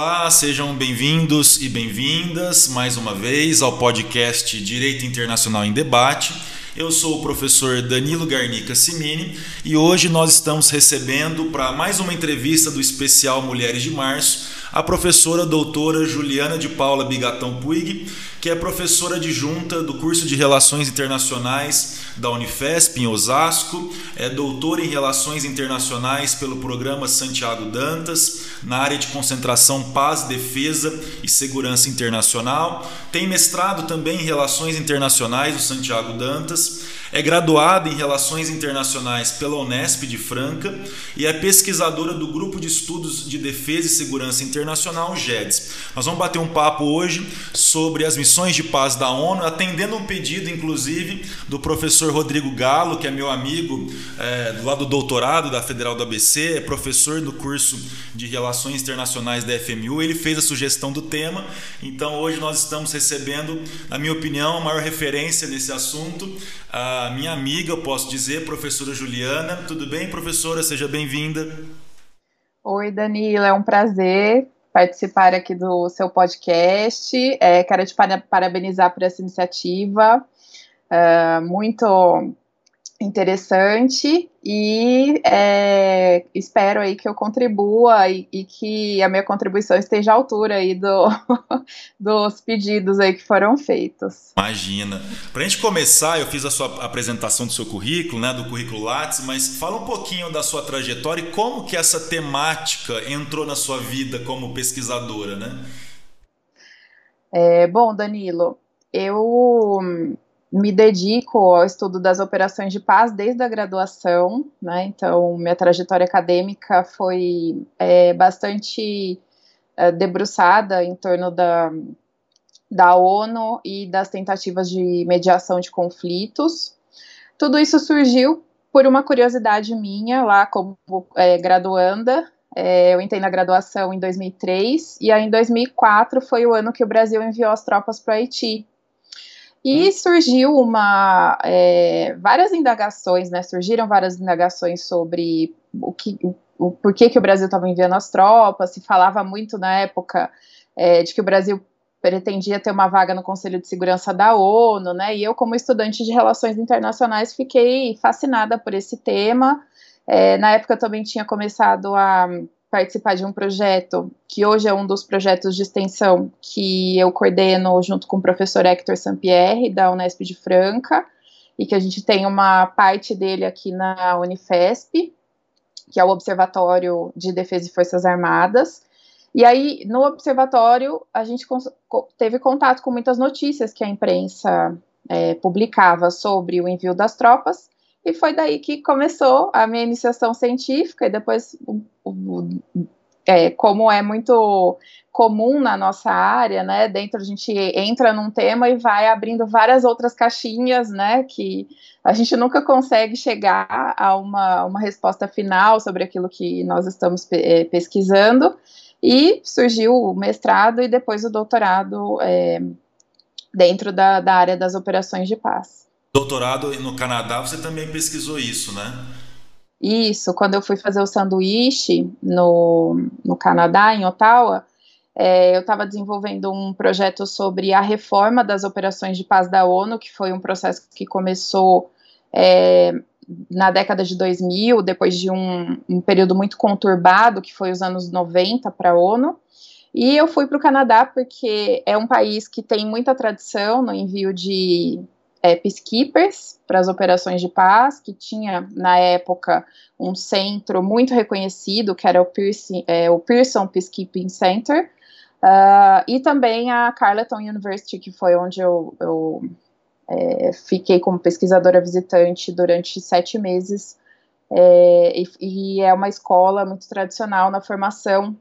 Olá, sejam bem-vindos e bem-vindas mais uma vez ao podcast Direito Internacional em Debate. Eu sou o professor Danilo Garnica Simini e hoje nós estamos recebendo para mais uma entrevista do especial Mulheres de Março a professora doutora Juliana de Paula Bigatão Puig, que é professora adjunta do curso de Relações Internacionais da Unifesp em Osasco, é doutora em Relações Internacionais pelo programa Santiago Dantas, na área de concentração Paz, Defesa e Segurança Internacional, tem mestrado também em Relações Internacionais do Santiago Dantas é graduada em Relações Internacionais pela Unesp de Franca e é pesquisadora do Grupo de Estudos de Defesa e Segurança Internacional, GEDS. Nós vamos bater um papo hoje sobre as missões de paz da ONU, atendendo um pedido, inclusive, do professor Rodrigo Galo, que é meu amigo é, do lado do doutorado da Federal do ABC, é professor do curso de Relações Internacionais da FMU. Ele fez a sugestão do tema, então hoje nós estamos recebendo, na minha opinião, a maior referência nesse assunto a minha amiga, eu posso dizer, professora Juliana. Tudo bem, professora? Seja bem-vinda. Oi, Danilo, é um prazer participar aqui do seu podcast. É, quero te parabenizar por essa iniciativa. Uh, muito interessante e é, espero aí que eu contribua e, e, que a minha contribuição esteja à altura aí do, dos pedidos aí que foram feitos. Imagina. Para a gente começar, eu fiz a sua apresentação do seu currículo, né, do currículo Lattes, mas fala um pouquinho da sua trajetória e como que essa temática entrou na sua vida como pesquisadora, né? É, bom, Danilo, eu me dedico ao estudo das operações de paz desde a graduação, né? Então, minha trajetória acadêmica foi é, bastante é, debruçada em torno da, da ONU e das tentativas de mediação de conflitos. Tudo isso surgiu por uma curiosidade minha lá como é, graduanda. É, eu entrei na graduação em 2003 e aí em 2004 foi o ano que o Brasil enviou as tropas para o Haiti e surgiu uma é, várias indagações, né? Surgiram várias indagações sobre o que o, o porquê que o Brasil estava enviando as tropas, se falava muito na época é, de que o Brasil pretendia ter uma vaga no Conselho de Segurança da ONU, né? E eu, como estudante de relações internacionais, fiquei fascinada por esse tema. É, na época eu também tinha começado a participar de um projeto que hoje é um dos projetos de extensão que eu coordeno junto com o professor Hector Sampierre, da Unesp de Franca, e que a gente tem uma parte dele aqui na Unifesp, que é o Observatório de Defesa e Forças Armadas. E aí, no observatório, a gente teve contato com muitas notícias que a imprensa é, publicava sobre o envio das tropas, e foi daí que começou a minha iniciação científica, e depois, é, como é muito comum na nossa área, né, dentro a gente entra num tema e vai abrindo várias outras caixinhas, né, que a gente nunca consegue chegar a uma, uma resposta final sobre aquilo que nós estamos é, pesquisando, e surgiu o mestrado e depois o doutorado é, dentro da, da área das operações de paz doutorado no Canadá, você também pesquisou isso, né? Isso, quando eu fui fazer o sanduíche no, no Canadá, em Ottawa, é, eu estava desenvolvendo um projeto sobre a reforma das operações de paz da ONU, que foi um processo que começou é, na década de 2000, depois de um, um, período muito conturbado, que foi os anos 90 para a ONU. E eu fui para o Canadá porque é um país que tem muita tradição no envio de é, peacekeepers para as operações de paz, que tinha na época um centro muito reconhecido, que era o Pearson, é, o Pearson Peacekeeping Center, uh, e também a Carleton University, que foi onde eu, eu é, fiquei como pesquisadora visitante durante sete meses, é, e, e, é uma escola muito tradicional na formação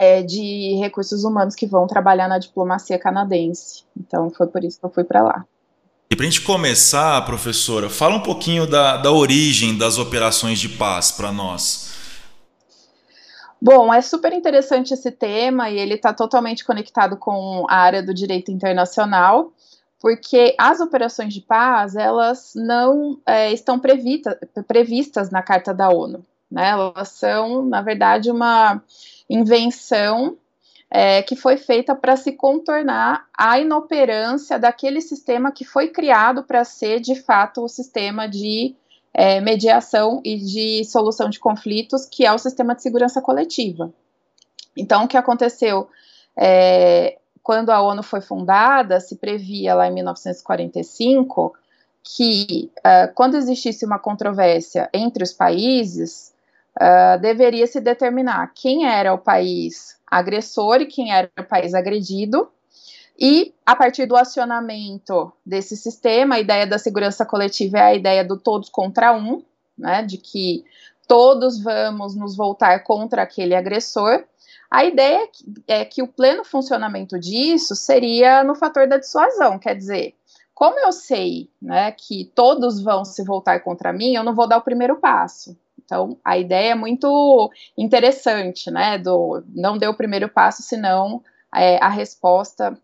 é, de recursos humanos que vão trabalhar na diplomacia canadense. Então foi por isso que eu fui para lá. E para a gente começar, professora, fala um pouquinho da, da origem das operações de paz para nós. Bom, é super interessante esse tema e ele está totalmente conectado com a área do direito internacional, porque as operações de paz elas não é, estão prevista, previstas na Carta da ONU. Né? Elas são, na verdade, uma invenção é, que foi feita para se contornar a inoperância daquele sistema que foi criado para ser, de fato, o sistema de é, mediação e de solução de conflitos, que é o sistema de segurança coletiva. Então, o que aconteceu é, quando a ONU foi fundada, se previa lá em 1945 que uh, quando existisse uma controvérsia entre os países, uh, deveria se determinar quem era o país agressor e quem era o país agredido, e a partir do acionamento desse sistema, a ideia da segurança coletiva é a ideia do todos contra um, né, de que todos vamos nos voltar contra aquele agressor. A ideia é que o pleno funcionamento disso seria no fator da dissuasão, quer dizer, como eu sei né, que todos vão se voltar contra mim, eu não vou dar o primeiro passo. Então, a ideia é muito interessante, né? Do não dê o primeiro passo, senão é, a resposta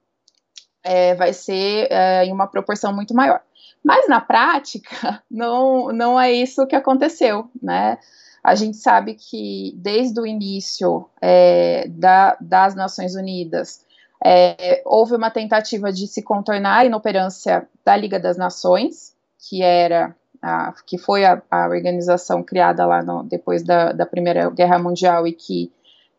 é, vai ser é, em uma proporção muito maior. Mas na prática, não, não é isso que aconteceu, né? A gente sabe que desde o início é, da, das Nações Unidas é, houve uma tentativa de se contornar a inoperância da Liga das Nações, que era a, que foi a, a, organização criada lá no, depois da, da, Primeira Guerra Mundial e que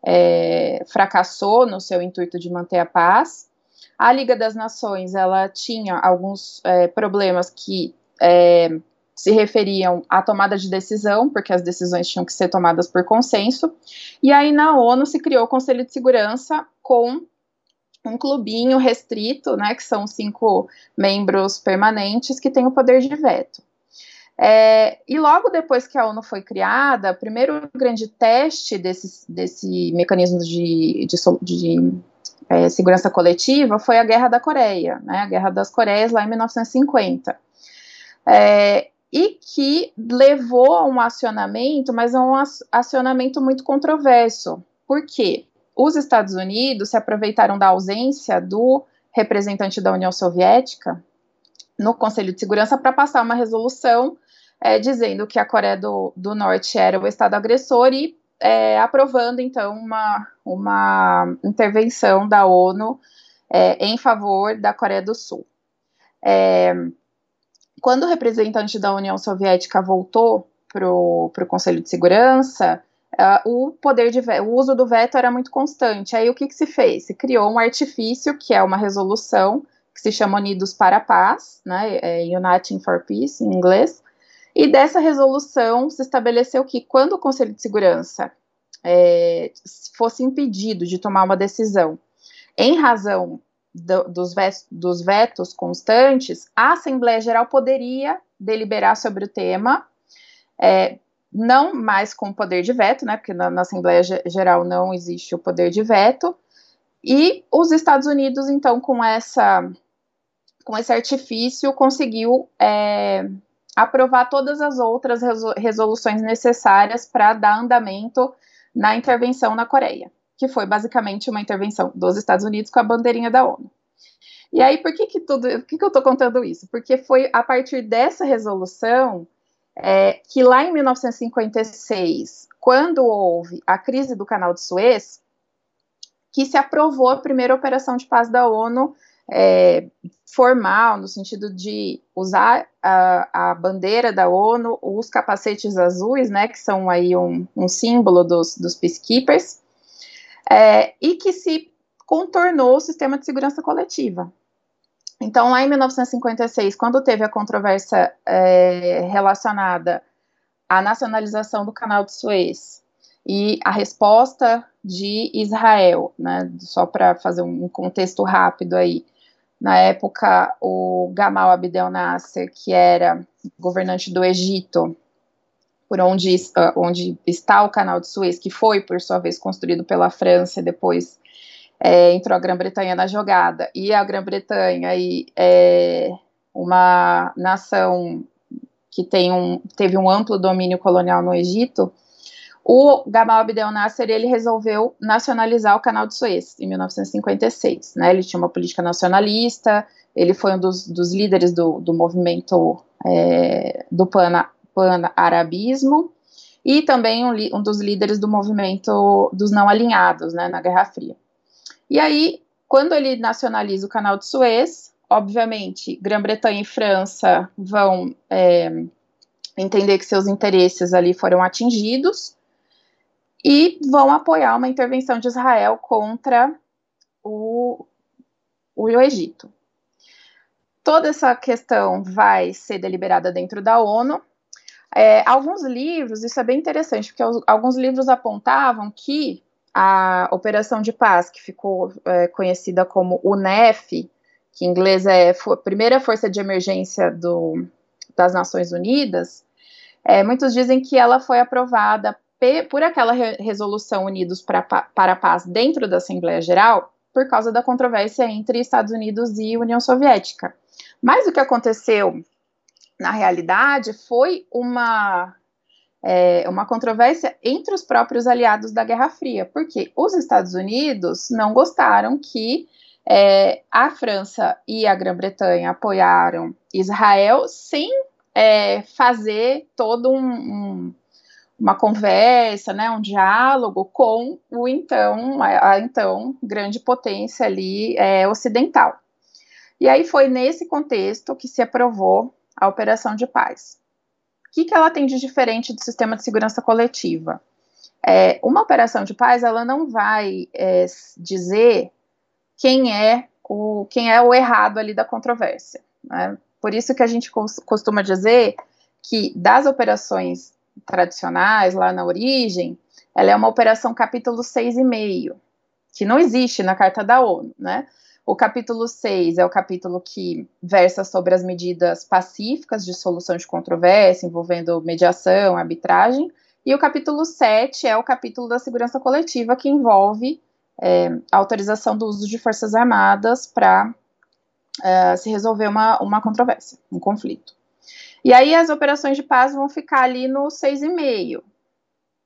é, fracassou no seu intuito de manter a paz. A Liga das Nações ela tinha alguns é, problemas que é, se referiam à tomada de decisão, porque as decisões tinham que ser tomadas por consenso. E aí na ONU se criou o Conselho de Segurança com um clubinho restrito, né, que são cinco membros permanentes que têm o poder de veto. É, e logo depois que a ONU foi criada, o primeiro grande teste desse, desse mecanismo de, de, de é, segurança coletiva foi a Guerra da Coreia, né, a Guerra das Coreias lá em 1950. É, e que levou a um acionamento, mas a um acionamento muito controverso. Por quê? Os Estados Unidos se aproveitaram da ausência do representante da União Soviética no Conselho de Segurança para passar uma resolução é, dizendo que a Coreia do, do, Norte era o Estado agressor e é, aprovando, então, uma, uma intervenção da ONU é, em favor da Coreia do Sul. É, quando o representante da União Soviética voltou para o Conselho de Segurança, uh, o poder de o uso do veto era muito constante. Aí o que, que se fez? Se criou um artifício, que é uma resolução, que se chama Unidos para a Paz, né, é Uniting for Peace em inglês, e dessa resolução se estabeleceu que quando o Conselho de Segurança é, fosse impedido de tomar uma decisão em razão do, dos, vetos, dos vetos constantes, a Assembleia Geral poderia deliberar sobre o tema, é, não mais com poder de veto, né, porque na, na Assembleia Geral não existe o poder de veto, e os Estados Unidos, então, com essa com esse artifício, conseguiu é, aprovar todas as outras resoluções necessárias para dar andamento na intervenção na Coreia, que foi basicamente uma intervenção dos Estados Unidos com a bandeirinha da ONU. E aí, por que que tudo, por que, que eu estou contando isso? Porque foi a partir dessa resolução é, que lá em 1956, quando houve a crise do Canal de Suez, que se aprovou a primeira operação de paz da ONU é, formal, no sentido de usar a, a, bandeira da ONU, os capacetes azuis, né, que são aí um, um símbolo dos, dos peacekeepers, é, e que se contornou o sistema de segurança coletiva. Então, lá em 1956, quando teve a controvérsia é, relacionada à nacionalização do canal de Suez e a resposta de Israel, né, só para fazer um contexto rápido aí, na época, o Gamal Abdel Nasser, que era governante do Egito, por onde, uh, onde está o canal de Suez, que foi, por sua vez, construído pela França, e depois é, entrou a Grã-Bretanha na jogada, e a Grã-Bretanha é uma nação que tem um, teve um amplo domínio colonial no Egito, o Gamal Abdel Nasser ele resolveu nacionalizar o Canal de Suez em 1956. Né? Ele tinha uma política nacionalista, ele foi um dos, dos líderes do, do movimento é, do pan-arabismo pan e também um, um, dos líderes do movimento dos não alinhados né, na Guerra Fria. E aí, quando ele nacionaliza o canal de Suez, obviamente, Grã-Bretanha e França vão é, entender que seus interesses ali foram atingidos e vão apoiar uma intervenção de Israel contra o, o Egito. Toda essa questão vai ser deliberada dentro da ONU. É, alguns livros, isso é bem interessante, porque alguns livros apontavam que a operação de paz, que ficou é, conhecida como UNEF, que em inglês é a primeira força de emergência do, das Nações Unidas, é, muitos dizem que ela foi aprovada por aquela re resolução Unidos pra, para a Paz dentro da Assembleia Geral por causa da controvérsia entre Estados Unidos e União Soviética. Mas o que aconteceu na realidade foi uma é, uma controvérsia entre os próprios aliados da Guerra Fria, porque os Estados Unidos não gostaram que é, a França e a Grã-Bretanha apoiaram Israel sem é, fazer todo um, um, uma conversa, né, um diálogo com o então a, a então grande potência ali é, ocidental. E aí foi nesse contexto que se aprovou a operação de paz que, que ela tem de diferente do sistema de segurança coletiva? É, uma operação de paz, ela não vai é, dizer quem é o quem é o errado ali da controvérsia. Né? Por isso que a gente costuma dizer que das operações tradicionais lá na origem, ela é uma operação capítulo 6,5, que não existe na Carta da ONU, né? O capítulo 6 é o capítulo que versa sobre as medidas pacíficas de solução de controvérsia, envolvendo mediação, arbitragem. E o capítulo 7 é o capítulo da segurança coletiva, que envolve é, a autorização do uso de forças armadas para é, se resolver uma, uma controvérsia, um conflito. E aí as operações de paz vão ficar ali no 6,5,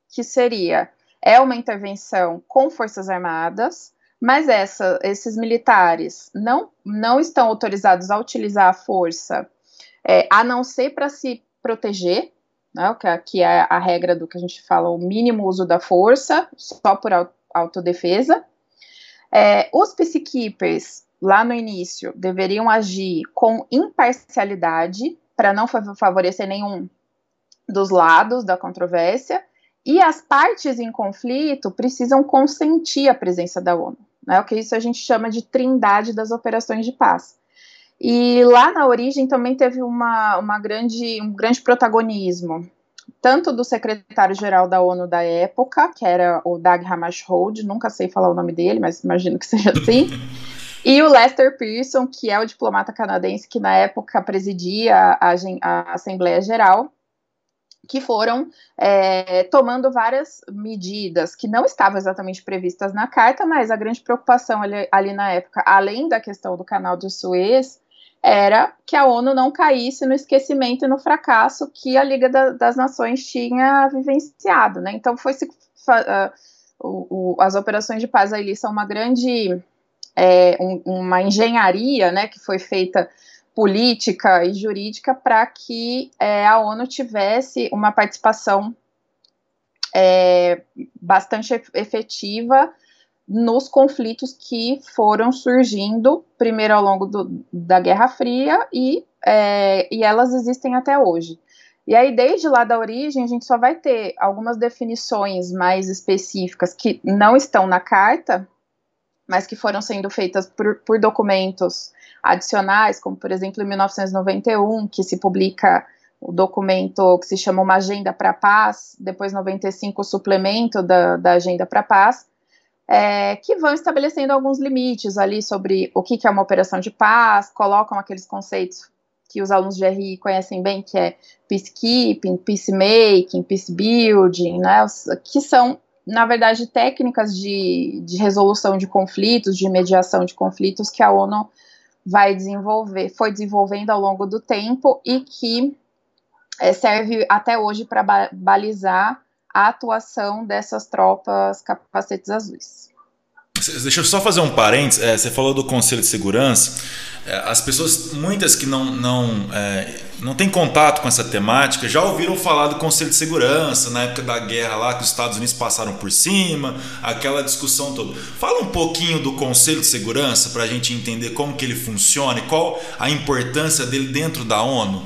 que seria é uma intervenção com forças armadas, mas essa, esses militares não, não estão autorizados a utilizar a força, é, a não ser para se proteger, né, que, aqui é a regra do que a gente fala, o mínimo uso da força, só por autodefesa. É, os peacekeepers, lá no início, deveriam agir com imparcialidade, para não favorecer nenhum dos lados da controvérsia, e as partes em conflito precisam consentir a presença da ONU né, o que isso a gente chama de trindade das operações de paz. E lá na origem também teve uma, uma grande, um grande protagonismo, tanto do secretário-geral da ONU da época, que era o Dag Hammarskjöld, nunca sei falar o nome dele, mas imagino que seja assim, e o Lester Pearson, que é o diplomata canadense que na época presidia a, a Assembleia Geral, que foram é, tomando várias medidas que não estavam exatamente previstas na carta, mas a grande preocupação ali, ali na época, além da questão do canal de Suez, era que a ONU não caísse no esquecimento e no fracasso que a Liga da, das Nações tinha vivenciado, né? Então foi se, uh, o, o, as operações de paz ali são uma grande é, um, uma engenharia, né, que foi feita política e jurídica para que é, a ONU tivesse uma participação é, bastante efetiva nos conflitos que foram surgindo, primeiro ao longo do, da Guerra Fria, e, é, e elas existem até hoje. E aí, desde lá da origem, a gente só vai ter algumas definições mais específicas que não estão na carta, mas que foram sendo feitas por, por documentos adicionais, como por exemplo em 1991, que se publica o documento que se chama Uma Agenda para a Paz, depois 95 o suplemento da, da Agenda para a Paz, é, que vão estabelecendo alguns limites ali sobre o que, que é uma operação de paz, colocam aqueles conceitos que os alunos de RI conhecem bem, que é peacekeeping, peacemaking, peacebuilding, né, que são, na verdade, técnicas de, de resolução de conflitos, de mediação de conflitos que a ONU vai desenvolver, foi desenvolvendo ao longo do tempo e que é, serve até hoje para balizar a atuação dessas tropas capacetes azuis. Deixa eu só fazer um parênteses. É, você falou do Conselho de Segurança. É, as pessoas, muitas que não, não é, não tem contato com essa temática, já ouviram falar do Conselho de Segurança, na época da guerra lá, que os Estados Unidos passaram por cima, aquela discussão toda. Fala um pouquinho do Conselho de Segurança para a gente entender como que ele funciona e qual a importância dele dentro da ONU.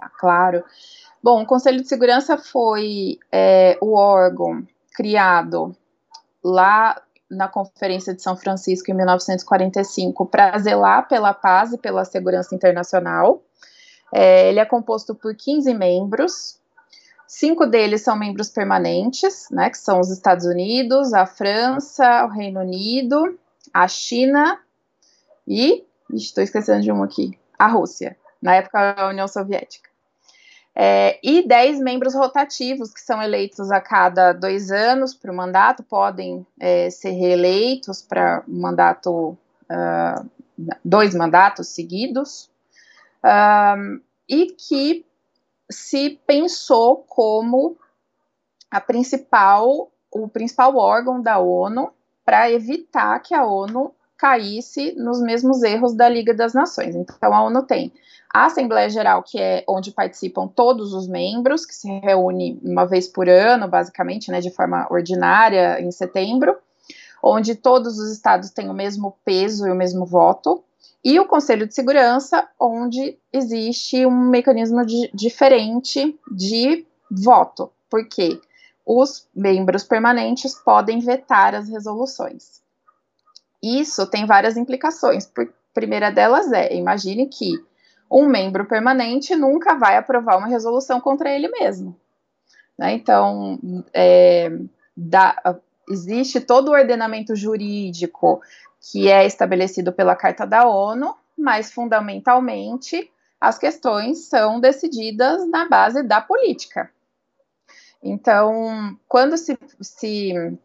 Ah, claro. Bom, o Conselho de Segurança foi é, o órgão criado lá na Conferência de São Francisco em 1945 para zelar pela paz e pela segurança internacional. É, ele é composto por 15 membros, cinco deles são membros permanentes, né, que são os Estados Unidos, a França, o Reino Unido, a China e, estou esquecendo de um aqui, a Rússia, na época da União Soviética. É, e 10 membros rotativos, que são eleitos a cada dois anos para o mandato, podem é, ser reeleitos para mandato, uh, dois mandatos seguidos, um, e que se pensou como a principal, o principal órgão da ONU para evitar que a ONU caísse nos mesmos erros da Liga das Nações. Então, a ONU tem a Assembleia Geral, que é onde participam todos os membros, que se reúne uma vez por ano, basicamente, né, de forma ordinária, em setembro, onde todos os estados têm o mesmo peso e o mesmo voto, e o Conselho de Segurança, onde existe um mecanismo de, diferente de voto, porque os membros permanentes podem vetar as resoluções. Isso tem várias implicações. A primeira delas é: imagine que um membro permanente nunca vai aprovar uma resolução contra ele mesmo. Né? Então, é, existe todo o ordenamento jurídico que é estabelecido pela Carta da ONU, mas fundamentalmente as questões são decididas na base da política. Então, quando se, se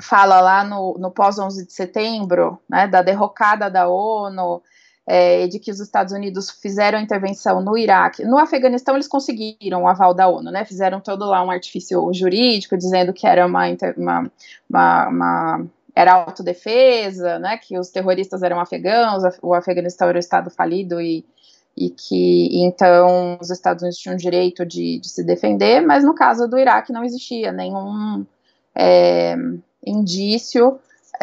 fala lá no, no pós-11 de setembro, né, da derrocada da ONU, é, de que os Estados Unidos fizeram intervenção no Iraque. No Afeganistão, eles conseguiram o aval da ONU, né? Fizeram todo lá um artifício jurídico dizendo que era uma, uma, uma, uma era autodefesa, né? Que os terroristas eram afegãos, o Afeganistão era um estado falido e, e que então os Estados Unidos tinham direito de, de se defender, mas no caso do Iraque não existia nenhum é, indício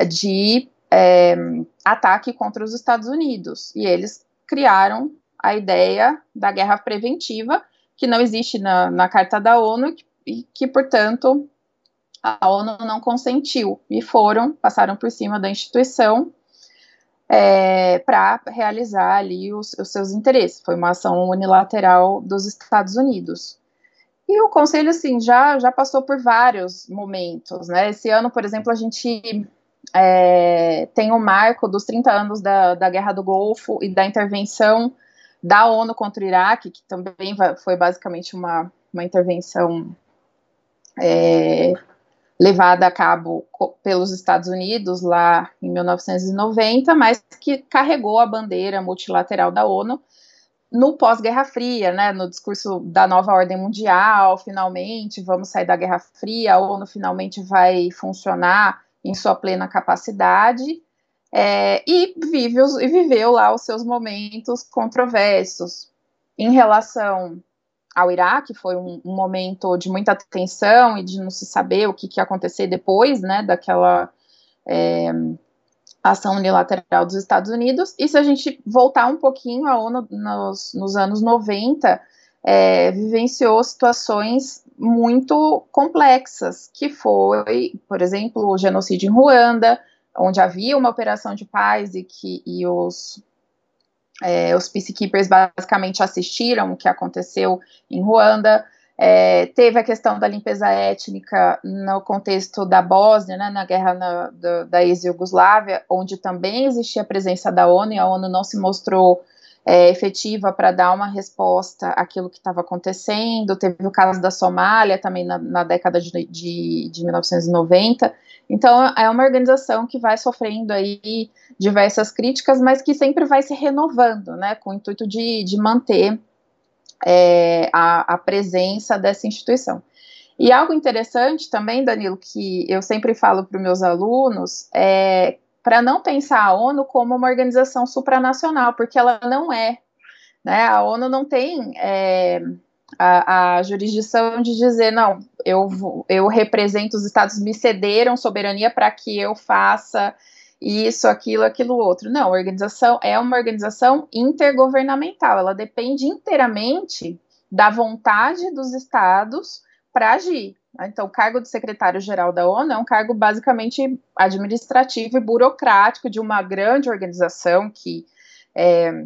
de é, ataque contra os Estados Unidos. E eles criaram a ideia da guerra preventiva, que não existe na, na Carta da ONU e que, portanto, a ONU não consentiu e foram, passaram por cima da instituição é, para realizar ali os, os, seus interesses. Foi uma ação unilateral dos Estados Unidos. E o Conselho, assim, já, já passou por vários momentos, né? Esse ano, por exemplo, a gente é, tem o marco dos 30 anos da, da Guerra do Golfo e da intervenção da ONU contra o Iraque, que também foi basicamente uma, uma intervenção é, levada a cabo pelos Estados Unidos lá em 1990, mas que carregou a bandeira multilateral da ONU no pós-Guerra Fria, né, no discurso da nova ordem mundial, finalmente vamos sair da Guerra Fria, a ONU finalmente vai funcionar em sua plena capacidade, é, e, vive e viveu lá os seus momentos controversos. Em relação ao Iraque, foi um, um, momento de muita tensão e de não se saber o que, que ia acontecer depois, né, daquela é, ação unilateral dos Estados Unidos. E se a gente voltar um pouquinho, a ONU, nos, nos anos 90, é, vivenciou situações muito complexas, que foi, por exemplo, o genocídio em Ruanda, onde havia uma operação de paz e que e os é, os peacekeepers basicamente assistiram o que aconteceu em Ruanda. É, teve a questão da limpeza étnica no contexto da Bósnia, né, na guerra na, da, da ex-Yugoslávia, onde também existia a presença da ONU e a ONU não se mostrou é, efetiva para dar uma resposta àquilo que estava acontecendo. Teve o caso da Somália também na, na década de, de, de, 1990. Então é uma organização que vai sofrendo aí diversas críticas, mas que sempre vai se renovando, né, com o intuito de, de manter é, a, a presença dessa instituição. E algo interessante também, Danilo, que eu sempre falo para os meus alunos, é para não pensar a ONU como uma organização supranacional, porque ela não é. Né? A ONU não tem é, a, a, jurisdição de dizer, não, eu, eu represento os estados, me cederam soberania para que eu faça isso, aquilo, aquilo outro. Não, a organização é uma organização intergovernamental, ela depende inteiramente da vontade dos estados para agir. Né? Então, o cargo de secretário-geral da ONU é um cargo basicamente administrativo e burocrático de uma grande organização que é,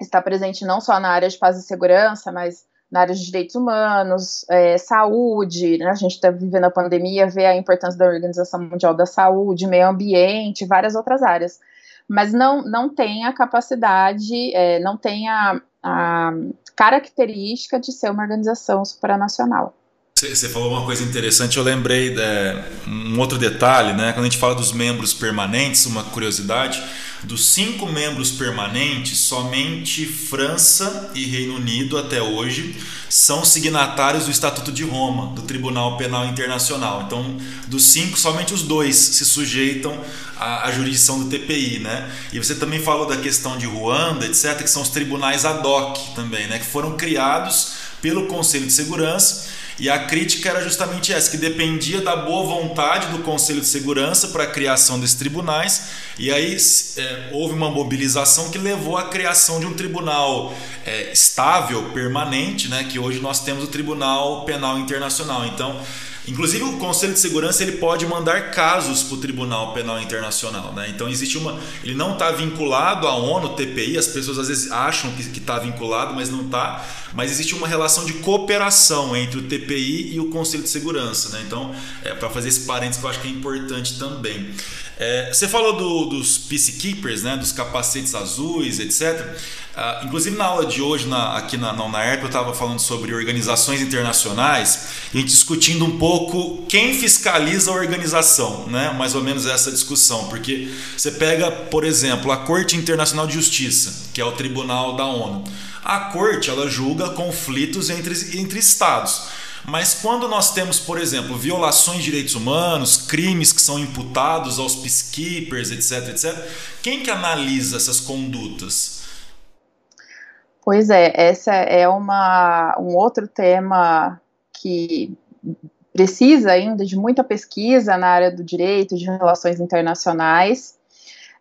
está presente não só na área de paz e segurança, mas na área de direitos humanos, é, saúde, né? a gente está vivendo a pandemia, vê a importância da Organização Mundial da Saúde, meio ambiente, várias outras áreas. Mas não, não tem a capacidade, é, não tem a, a característica de ser uma organização supranacional. Você falou uma coisa interessante, eu lembrei de um outro detalhe, né? Quando a gente fala dos membros permanentes, uma curiosidade, dos cinco membros permanentes, somente França e Reino Unido até hoje são signatários do Estatuto de Roma, do Tribunal Penal Internacional. Então, dos cinco, somente os dois se sujeitam à, à jurisdição do TPI, né? E você também falou da questão de Ruanda, etc., que são os tribunais ad hoc também, né? Que foram criados pelo Conselho de Segurança e a crítica era justamente essa, que dependia da boa vontade do Conselho de Segurança para a criação desses tribunais, e aí é, houve uma mobilização que levou à criação de um tribunal é, estável, permanente, né, que hoje nós temos o Tribunal Penal Internacional. Então, Inclusive o Conselho de Segurança ele pode mandar casos para o Tribunal Penal Internacional, né? Então existe uma, ele não está vinculado à ONU, TPI. As pessoas às vezes acham que está vinculado, mas não está. Mas existe uma relação de cooperação entre o TPI e o Conselho de Segurança, né? Então é para fazer esse parênteses que eu acho que é importante também. É, você falou do, dos peacekeepers, né? Dos capacetes azuis, etc. Uh, inclusive na aula de hoje, na, aqui na, na UNAERP, eu estava falando sobre organizações internacionais e discutindo um pouco quem fiscaliza a organização, né? mais ou menos essa discussão, porque você pega, por exemplo, a Corte Internacional de Justiça, que é o tribunal da ONU. A corte ela julga conflitos entre, entre estados. Mas quando nós temos, por exemplo, violações de direitos humanos, crimes que são imputados aos peacekeepers, etc, etc, quem que analisa essas condutas? Pois é, essa é uma, um outro tema que precisa ainda de muita pesquisa na área do direito, de relações internacionais.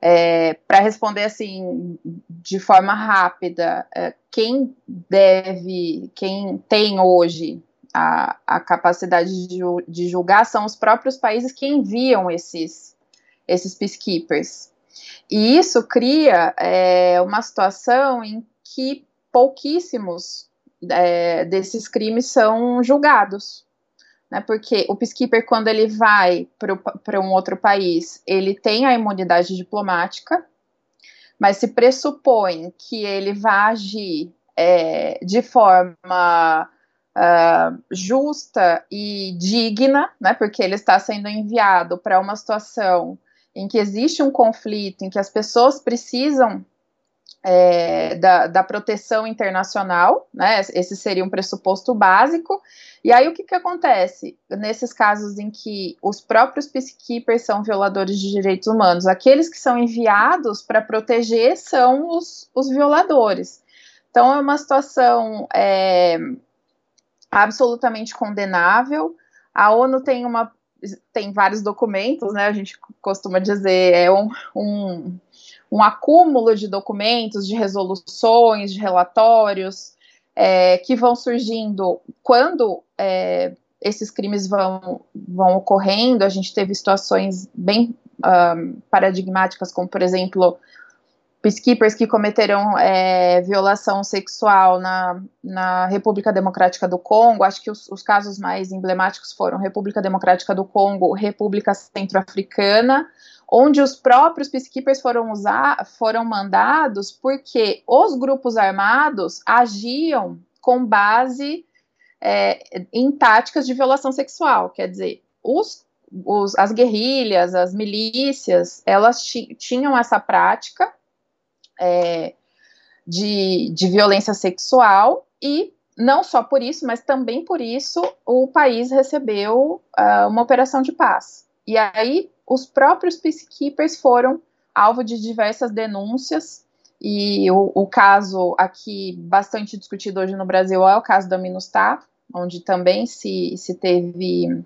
É, Para responder assim de forma rápida, é, quem deve, quem tem hoje a, a capacidade de, de, julgar são os próprios países que enviam esses, esses peacekeepers. E isso cria é, uma situação em que pouquíssimos é, desses crimes são julgados. Né, porque o peacekeeper, quando ele vai para um outro país, ele tem a imunidade diplomática, mas se pressupõe que ele vai agir é, de forma uh, justa e digna, né, porque ele está sendo enviado para uma situação em que existe um conflito, em que as pessoas precisam é, da, da, proteção internacional, né? Esse seria um pressuposto básico. E aí o que, que acontece nesses casos em que os próprios peacekeepers são violadores de direitos humanos? Aqueles que são enviados para proteger são os, os violadores. Então é uma situação é, absolutamente condenável. A ONU tem uma tem vários documentos, né? A gente costuma dizer é um, um um acúmulo de documentos, de resoluções, de relatórios é, que vão surgindo quando é, esses crimes vão, vão ocorrendo. A gente teve situações bem um, paradigmáticas, como, por exemplo, peacekeepers que cometeram é, violação sexual na, na República Democrática do Congo. Acho que os, os casos mais emblemáticos foram República Democrática do Congo, República Centro-Africana onde os próprios peacekeepers foram, usar, foram mandados porque os grupos armados agiam com base é, em táticas de violação sexual, quer dizer, os, os, as guerrilhas, as milícias, elas tinham essa prática é, de, de violência sexual e não só por isso, mas também por isso o país recebeu uh, uma operação de paz. E aí os próprios peacekeepers foram alvo de diversas denúncias E o, o, caso aqui bastante discutido hoje no Brasil é o caso da Minustah, onde também se, se teve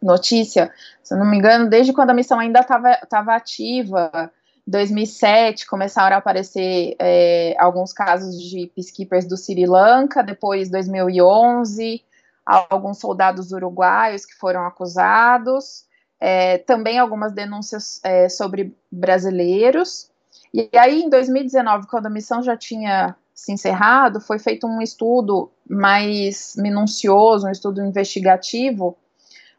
notícia, se não me engano, desde quando a missão ainda estava ativa, 2007 começaram a aparecer é, alguns casos de peacekeepers do Sri Lanka, depois 2011 alguns soldados uruguaios que foram acusados, é, também algumas denúncias é, sobre brasileiros. E aí, em 2019, quando a missão já tinha se encerrado, foi feito um estudo mais minucioso, um estudo investigativo,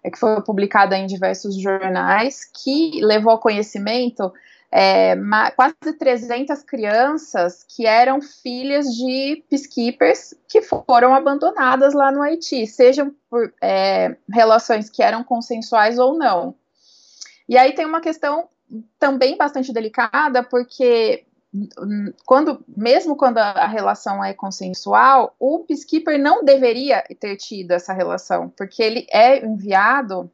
é, que foi publicado em diversos jornais, que levou ao conhecimento é, quase 300 crianças que eram filhas de peacekeepers que foram abandonadas lá no Haiti, sejam por é, relações que eram consensuais ou não. E aí tem uma questão também bastante delicada, porque quando, mesmo quando a relação é consensual, o peacekeeper não deveria ter tido essa relação, porque ele é enviado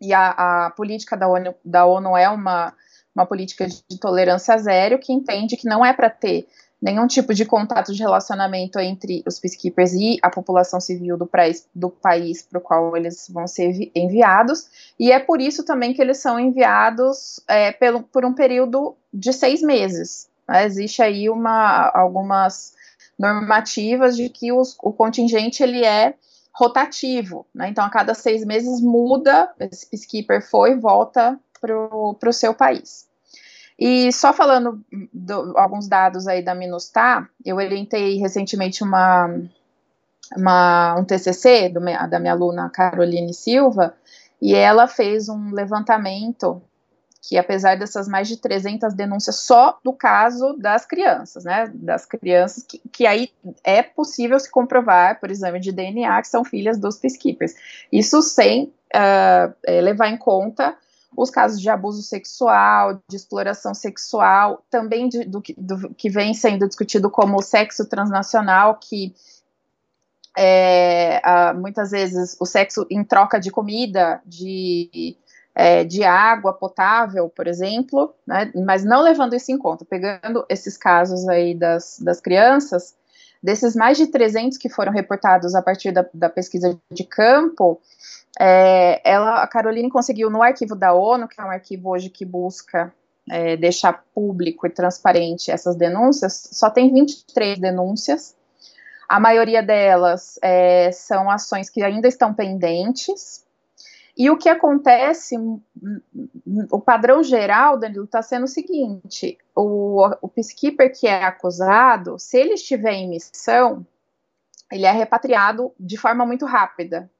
e a, a política da ONU, da ONU é uma uma política de tolerância zero que entende que não é para ter nenhum tipo de contato de relacionamento entre os peacekeepers e a população civil do, país, do país para o qual eles vão ser enviados, e é por isso também que eles são enviados é, pelo, por um período de seis meses. Né? Existe aí uma, algumas normativas de que os, o contingente ele é rotativo, né? então a cada seis meses muda, esse peacekeeper foi volta para o seu país. E só falando do, alguns dados aí da Minustah, eu orientei recentemente uma, uma, um TCC do, da minha aluna Caroline Silva, e ela fez um levantamento que apesar dessas mais de 300 denúncias só do caso das crianças, né, das crianças que, que aí é possível se comprovar por exame de DNA que são filhas dos peacekeepers, isso sem uh, levar em conta os casos de abuso sexual, de exploração sexual, também de, do, do, que vem sendo discutido como sexo transnacional, que é, muitas vezes o sexo em troca de comida, de, é, de água potável, por exemplo, né, mas não levando isso em conta, pegando esses casos aí das, das crianças, desses mais de 300 que foram reportados a partir da, da pesquisa de campo, é, ela, a Caroline conseguiu no arquivo da ONU, que é um arquivo hoje que busca é, deixar público e transparente essas denúncias, só tem 23 denúncias. A maioria delas é, são ações que ainda estão pendentes. E o que acontece, o padrão geral, Danilo, está sendo o seguinte: o, o peacekeeper que é acusado, se ele estiver em missão, ele é repatriado de forma muito rápida.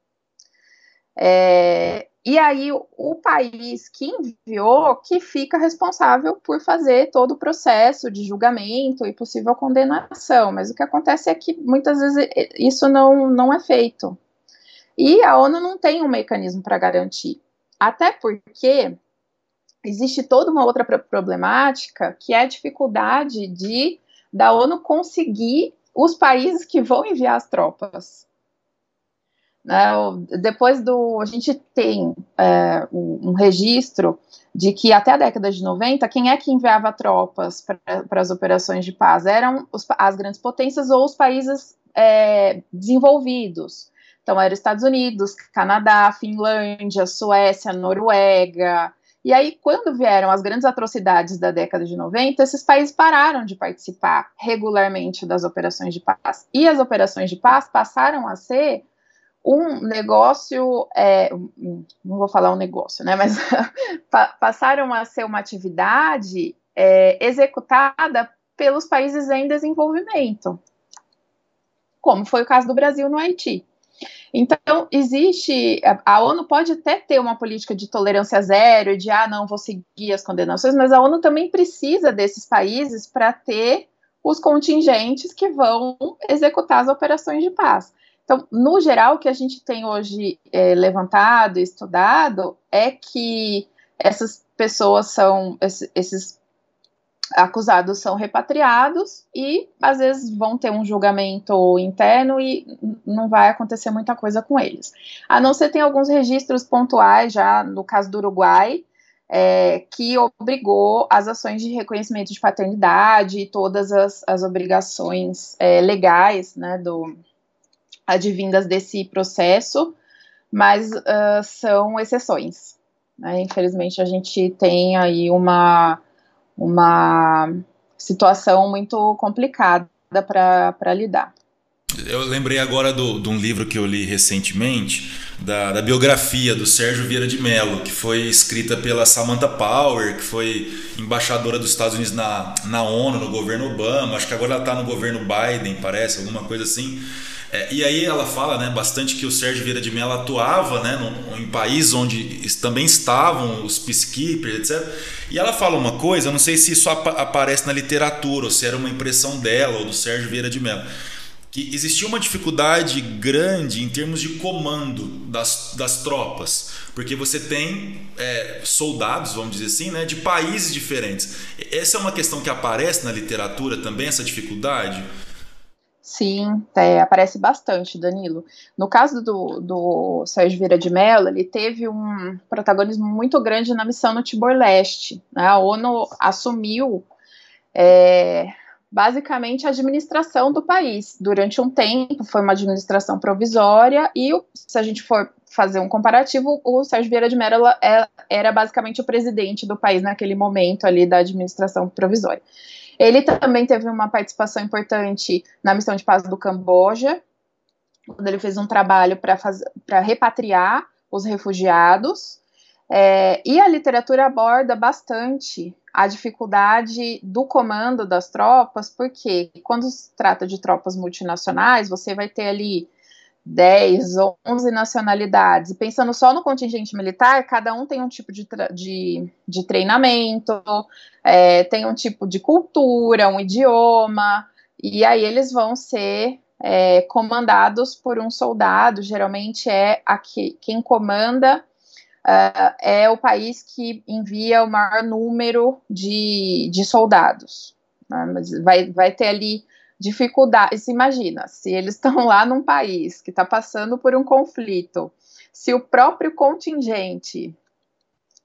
É, e aí o, país que enviou que fica responsável por fazer todo o processo de julgamento e possível condenação. Mas o que acontece é que muitas vezes isso não, não é feito. E a ONU não tem um mecanismo para garantir. Até porque existe toda uma outra problemática que é a dificuldade de da ONU conseguir os países que vão enviar as tropas. Né, depois do. A gente tem é, um, registro de que até a década de 90, quem é que enviava tropas para as operações de paz? Eram os, as grandes potências ou os países é, desenvolvidos. Então, eram Estados Unidos, Canadá, Finlândia, Suécia, Noruega. E aí, quando vieram as grandes atrocidades da década de 90, esses países pararam de participar regularmente das operações de paz. E as operações de paz passaram a ser um negócio, é, não vou falar um negócio, né, mas passaram a ser uma atividade é, executada pelos países em desenvolvimento, como foi o caso do Brasil no Haiti. Então, existe, a ONU pode até ter uma política de tolerância zero, de, ah, não, vou seguir as condenações, mas a ONU também precisa desses países para ter os contingentes que vão executar as operações de paz. Então, no geral, o que a gente tem hoje é, levantado, estudado, é que essas pessoas são, esses acusados são repatriados e às vezes vão ter um julgamento interno e não vai acontecer muita coisa com eles. A não ser tem alguns registros pontuais já no caso do Uruguai, é, que obrigou as ações de reconhecimento de paternidade e todas as, as obrigações é, legais, né, do, advindas desse processo, mas uh, são exceções. Né? Infelizmente, a gente tem aí uma, uma situação muito complicada para lidar. Eu lembrei agora do, de um livro que eu li recentemente, da, da, biografia do Sérgio Vieira de Mello, que foi escrita pela Samantha Power, que foi embaixadora dos Estados Unidos na, na ONU, no governo Obama. Acho que agora ela está no governo Biden, parece, alguma coisa assim. É, e aí ela fala né, bastante que o Sérgio Vieira de Mello atuava né, num, em países onde também estavam os peacekeepers, etc. E ela fala uma coisa, eu não sei se isso ap aparece na literatura, ou se era uma impressão dela ou do Sérgio Vieira de Mello que existia uma dificuldade grande em termos de comando das, das tropas, porque você tem é, soldados, vamos dizer assim, né, de países diferentes. Essa é uma questão que aparece na literatura também, essa dificuldade? Sim, é, aparece bastante, Danilo. No caso do, do Sérgio Vieira de Mello, ele teve um protagonismo muito grande na missão no Timor-Leste. Né? A ONU assumiu é, basicamente a administração do país. Durante um tempo foi uma administração provisória e se a gente for fazer um comparativo, o Sérgio Vieira de Mello era basicamente o presidente do país naquele momento ali da administração provisória. Ele também teve uma participação importante na missão de paz do Camboja, quando ele fez um trabalho para repatriar os refugiados. É, e a literatura aborda bastante a dificuldade do comando das tropas, porque quando se trata de tropas multinacionais, você vai ter ali 10, 11 nacionalidades. E pensando só no contingente militar, cada um tem um tipo de, de, de treinamento, é, tem um tipo de cultura, um idioma, e aí eles vão ser é, comandados por um soldado, geralmente é aqui, quem comanda uh, é o país que envia o maior número de, de soldados. Né? Mas vai, vai ter ali dificuldades. Imagina, se eles estão lá num país que está passando por um conflito, se o próprio contingente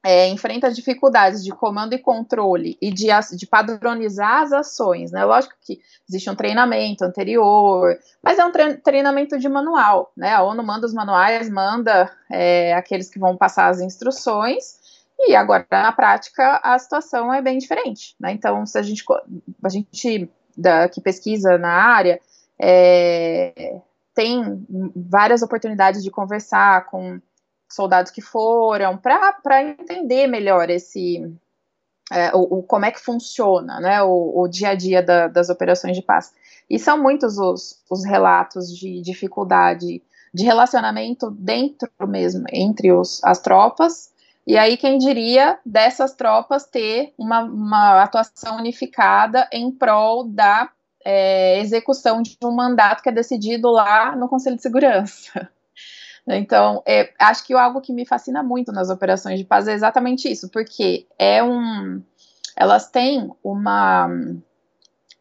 é, enfrenta dificuldades de comando e controle e de, de, padronizar as ações, né? Lógico que existe um treinamento anterior, mas é um treinamento de manual, né? A ONU manda os manuais, manda é, aqueles que vão passar as instruções, e agora na prática a situação é bem diferente, né? Então, se a gente, a gente da, que pesquisa na área é, tem várias oportunidades de conversar com soldados que foram, para entender melhor esse é, o, o, como é que funciona né, o, o dia a dia da, das operações de paz. E são muitos os, os relatos de dificuldade de relacionamento dentro mesmo, entre os, as tropas, e aí quem diria dessas tropas ter uma, uma atuação unificada em prol da é, execução de um mandato que é decidido lá no Conselho de Segurança. Então, é, acho que algo que me fascina muito nas operações de paz é exatamente isso, porque é um, elas têm uma,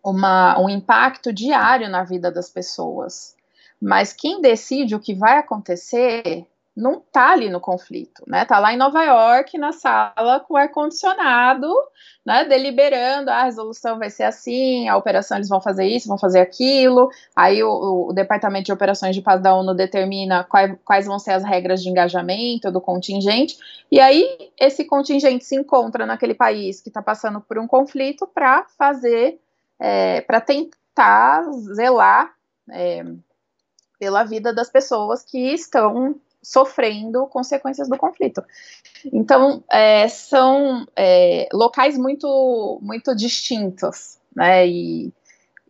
uma, um impacto diário na vida das pessoas. Mas quem decide o que vai acontecer não tá ali no conflito, né? Tá lá em Nova York, na sala com ar condicionado, né? Deliberando, ah, a resolução vai ser assim, a operação eles vão fazer isso, vão fazer aquilo. Aí o, o Departamento de Operações de Paz da ONU determina quais, quais vão ser as regras de engajamento do contingente. E aí esse contingente se encontra naquele país que está passando por um conflito para fazer, é, para tentar zelar é, pela vida das pessoas que estão sofrendo consequências do conflito. Então, é, são é, locais muito, muito distintos, né? E,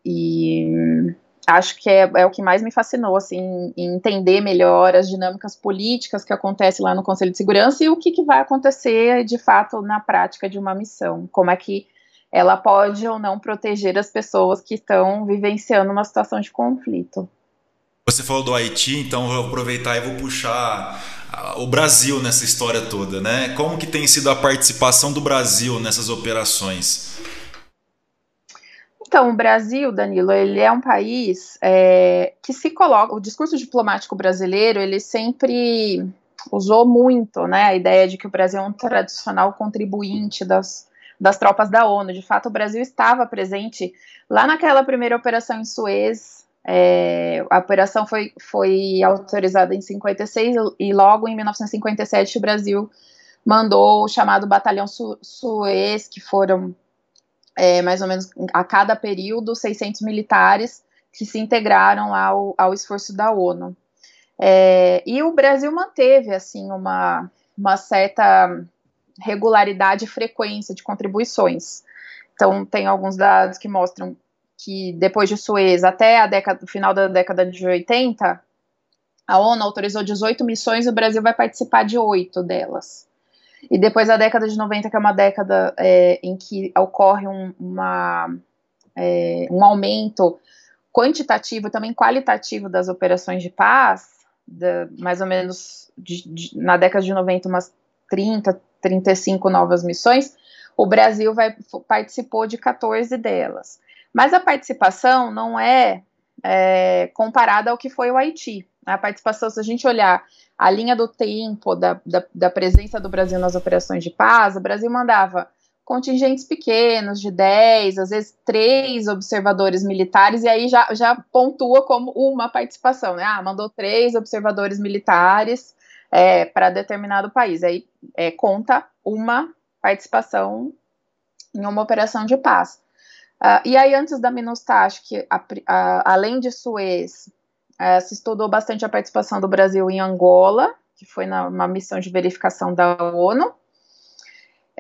e acho que é, é, o que mais me fascinou, assim, entender melhor as dinâmicas políticas que acontecem lá no Conselho de Segurança e o que, que vai acontecer, de fato, na prática de uma missão. Como é que ela pode ou não proteger as pessoas que estão vivenciando uma situação de conflito. Você falou do Haiti, então vou aproveitar e vou puxar o Brasil nessa história toda, né? Como que tem sido a participação do Brasil nessas operações? Então, o Brasil, Danilo, ele é um país é, que se coloca, o discurso diplomático brasileiro, ele sempre usou muito, né, a ideia de que o Brasil é um tradicional contribuinte das, das tropas da ONU. De fato, o Brasil estava presente lá naquela primeira operação em Suez. É, a operação foi, foi autorizada em 56 e logo em 1957 o Brasil mandou o chamado Batalhão Su Suez, que foram é, mais ou menos a cada período 600 militares que se integraram ao, ao esforço da ONU. É, e o Brasil manteve assim uma, uma certa regularidade e frequência de contribuições. Então, tem alguns dados que mostram que depois de Suez, até a década, final da década de 80, a ONU autorizou 18 missões e o Brasil vai participar de oito delas. E depois da década de 90, que é uma década é, em que ocorre um, uma, é, um aumento quantitativo, também qualitativo das operações de paz, mais ou menos de, de, na década de 90, umas 30, 35 novas missões, o Brasil vai, participou de 14 delas. Mas a participação não é, é comparada ao que foi o Haiti. A participação, se a gente olhar a linha do tempo da, da, da presença do Brasil nas operações de paz, o Brasil mandava contingentes pequenos, de 10, às vezes três observadores militares, e aí já, já pontua como uma participação, né? Ah, mandou três observadores militares é, para determinado país. Aí é, conta uma participação em uma operação de paz. Uh, e aí, antes da MINUSTAH, acho que a, a, além de Suez, uh, se estudou bastante a participação do Brasil em Angola, que foi numa missão de verificação da ONU,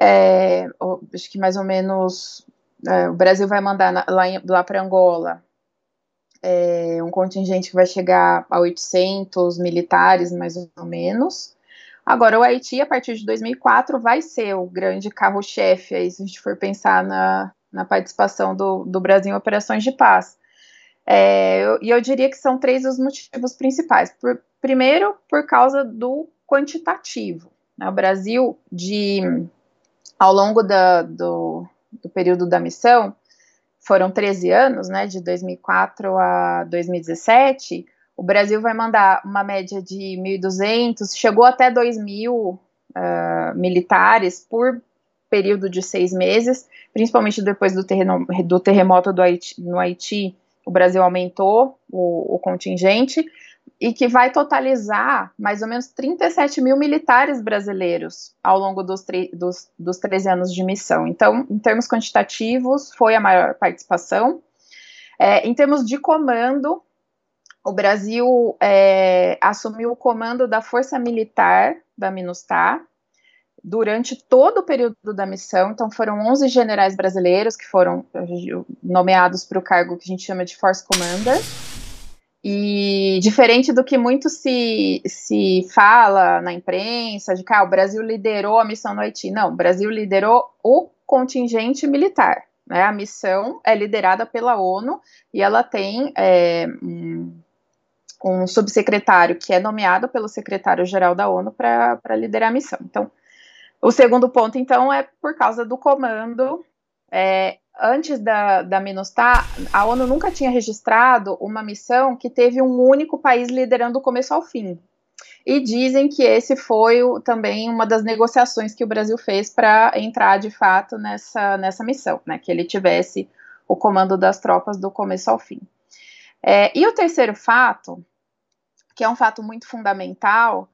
é, acho que mais ou menos é, o Brasil vai mandar na, lá, lá para Angola é, um contingente que vai chegar a 800 militares, mais ou menos. Agora, o Haiti, a partir de 2004, vai ser o grande carro-chefe, aí, se a gente for pensar na, na participação do, do Brasil em operações de paz. É, e eu, eu, diria que são três os motivos principais. Por, primeiro, por causa do quantitativo. Né? O Brasil, de ao longo da, do, do período da missão, foram 13 anos, né, de 2004 a 2017, o Brasil vai mandar uma média de 1.200, chegou até 2.000 uh, militares por período de seis meses, principalmente depois do, terreno, do terremoto do Haiti, no Haiti, o Brasil aumentou o, o contingente, e que vai totalizar mais ou menos 37 mil militares brasileiros ao longo dos, dos, dos 13 anos de missão. Então, em termos quantitativos, foi a maior participação. É, em termos de comando, o Brasil é, assumiu o comando da Força Militar da MINUSTAH durante todo o período da missão. Então, foram 11 generais brasileiros que foram nomeados para o cargo que a gente chama de Force Commander. E diferente do que muito se, se fala na imprensa, de que ah, o Brasil liderou a missão no Haiti. Não, o Brasil liderou o contingente militar. Né? A missão é liderada pela ONU e ela tem é, um, subsecretário que é nomeado pelo secretário-geral da ONU para liderar a missão. Então, o segundo ponto, então, é por causa do comando é, antes da, da MINUSTAH, a ONU nunca tinha registrado uma missão que teve um único país liderando do começo ao fim. E dizem que esse foi o, também uma das negociações que o Brasil fez para entrar de fato nessa, nessa missão, né, que ele tivesse o comando das tropas do começo ao fim. É, e o terceiro fato, que é um fato muito fundamental,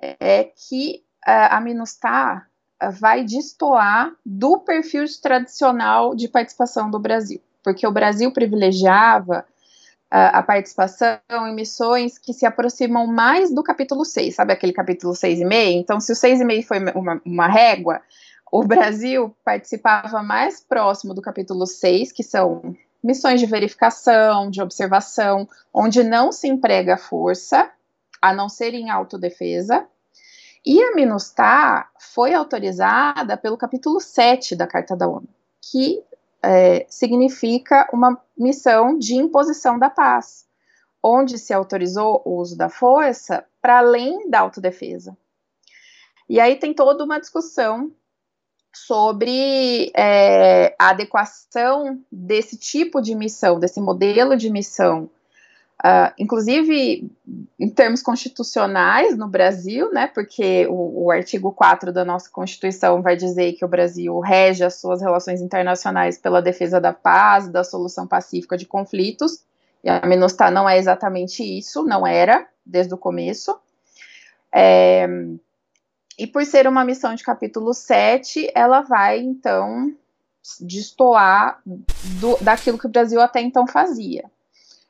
é, é que a, a MINUSTAH vai destoar do perfil tradicional de participação do Brasil, porque o Brasil privilegiava a, a participação em missões que se aproximam mais do capítulo 6, sabe aquele capítulo 6,5? Então, se o 6,5 foi uma, uma régua, o Brasil participava mais próximo do capítulo 6, que são missões de verificação, de observação, onde não se emprega força, a não ser em autodefesa, e a MINUSTAH foi autorizada pelo capítulo 7 da Carta da ONU, que é, significa uma missão de imposição da paz, onde se autorizou o uso da força para além da autodefesa. E aí tem toda uma discussão sobre é, a adequação desse tipo de missão, desse modelo de missão Uh, inclusive em termos constitucionais no Brasil, né, porque o, o, artigo 4 da nossa Constituição vai dizer que o Brasil rege as suas relações internacionais pela defesa da paz da solução pacífica de conflitos, e a MINUSTAH não é exatamente isso, não era, desde o começo. É, e por ser uma missão de capítulo 7, ela vai, então, destoar do, daquilo que o Brasil até então fazia.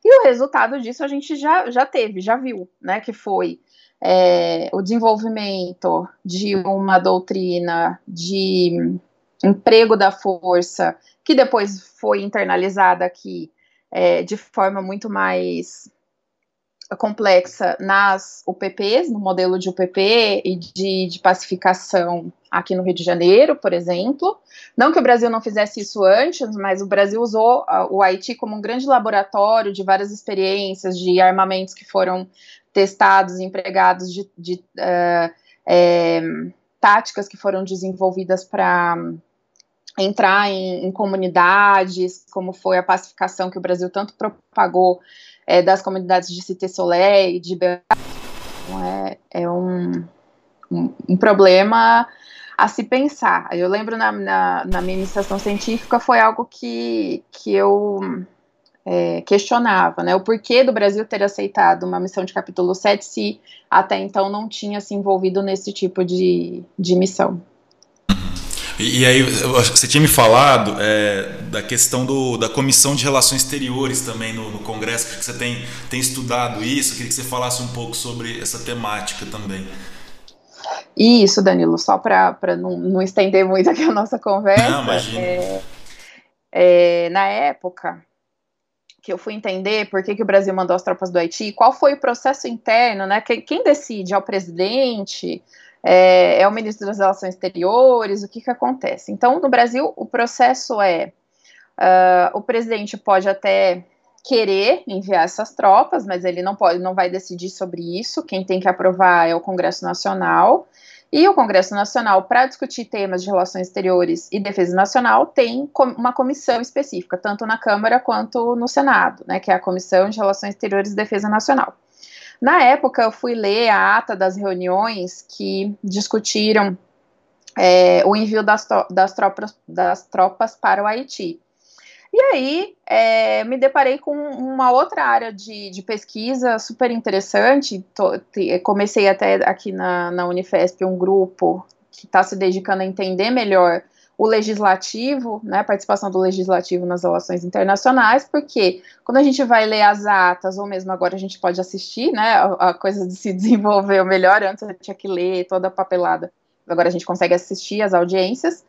E o resultado disso a gente já, já teve, já viu, né? Que foi é, o desenvolvimento de uma doutrina de emprego da força, que depois foi internalizada aqui é, de forma muito mais complexa nas UPPs, no modelo de UPP e de, de, pacificação aqui no Rio de Janeiro, por exemplo. Não que o Brasil não fizesse isso antes, mas o Brasil usou uh, o Haiti como um grande laboratório de várias experiências de armamentos que foram testados, empregados de, de uh, é, táticas que foram desenvolvidas para entrar em, em, comunidades, como foi a pacificação que o Brasil tanto propagou é, das comunidades de Cité Soleil e de Então, é, é um, um, um, problema a se pensar. Eu lembro na, na, na, minha iniciação científica foi algo que, que eu é, questionava, né? O porquê do Brasil ter aceitado uma missão de capítulo 7 se até então não tinha se envolvido nesse tipo de, de missão. E, e, aí, você tinha me falado é, da questão do, da Comissão de Relações Exteriores também no, no Congresso, que você tem, tem estudado isso, queria que você falasse um pouco sobre essa temática também. Isso, Danilo, só para não, não estender muito aqui a nossa conversa. Não, imagina. É, é, na época que eu fui entender por que, que o Brasil mandou as tropas do Haiti, qual foi o processo interno, né? Quem, quem decide é o presidente, é, é, o ministro das Relações Exteriores, o que, que acontece? Então, no Brasil, o processo é: uh, o presidente pode até querer enviar essas tropas, mas ele não pode, não vai decidir sobre isso. Quem tem que aprovar é o Congresso Nacional. E o Congresso Nacional, para discutir temas de relações exteriores e defesa nacional, tem uma comissão específica, tanto na Câmara quanto no Senado, né, que é a Comissão de Relações Exteriores e Defesa Nacional. Na época, eu fui ler a ata das reuniões que discutiram é, o envio das, das, tropas, das tropas para o Haiti. E aí, é, me deparei com uma outra área de, de pesquisa super interessante. Tô, comecei até aqui na, na Unifesp um grupo que está se dedicando a entender melhor o legislativo, né, a participação do legislativo nas relações internacionais, porque quando a gente vai ler as atas, ou mesmo agora a gente pode assistir, né, a, a coisa de se desenvolver melhor, antes a gente tinha que ler toda a papelada, agora a gente consegue assistir as audiências,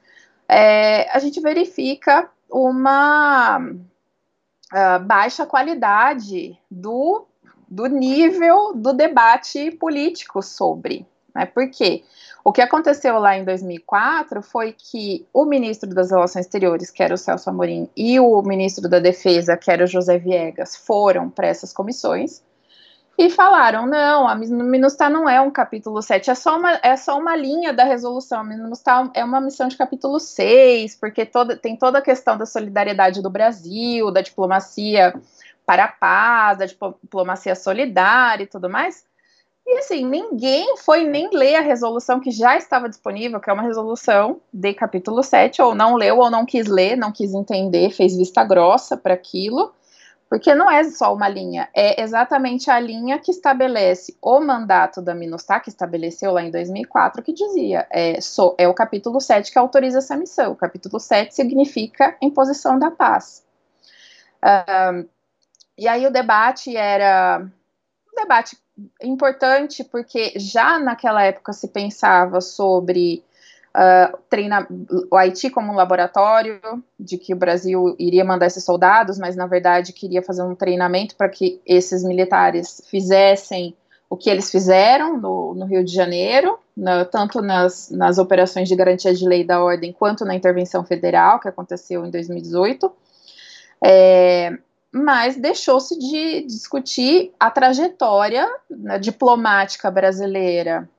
é, a gente verifica uma uh, baixa qualidade do, do nível do debate político sobre, né, por quê? Porque o que aconteceu lá em 2004 foi que o ministro das Relações Exteriores, que era o Celso Amorim, e o ministro da Defesa, que era o José Viegas, foram para essas comissões e falaram: não, a MINUSTAH não é um capítulo 7, é só uma, é só uma linha da resolução. A MINUSTAH é uma missão de capítulo 6, porque toda, tem toda a questão da solidariedade do Brasil, da diplomacia para a paz, da diplomacia solidária e tudo mais. E assim, ninguém foi nem ler a resolução que já estava disponível, que é uma resolução de capítulo 7, ou não leu, ou não quis ler, não quis entender, fez vista grossa para aquilo, porque não é só uma linha, é exatamente a linha que estabelece o mandato da MINUSTAH, que estabeleceu lá em 2004, que dizia, é, so, é o capítulo 7 que autoriza essa missão. O capítulo 7 significa imposição da paz. E aí o debate era um debate importante porque já naquela época se pensava sobre uh, treinar o Haiti como um laboratório, de que o Brasil iria mandar esses soldados, mas na verdade queria fazer um treinamento para que esses militares fizessem o que eles fizeram no, no Rio de Janeiro, tanto nas, nas operações de garantia de lei da ordem quanto na intervenção federal que aconteceu em 2018. É, mas deixou-se de discutir a trajetória né, diplomática brasileira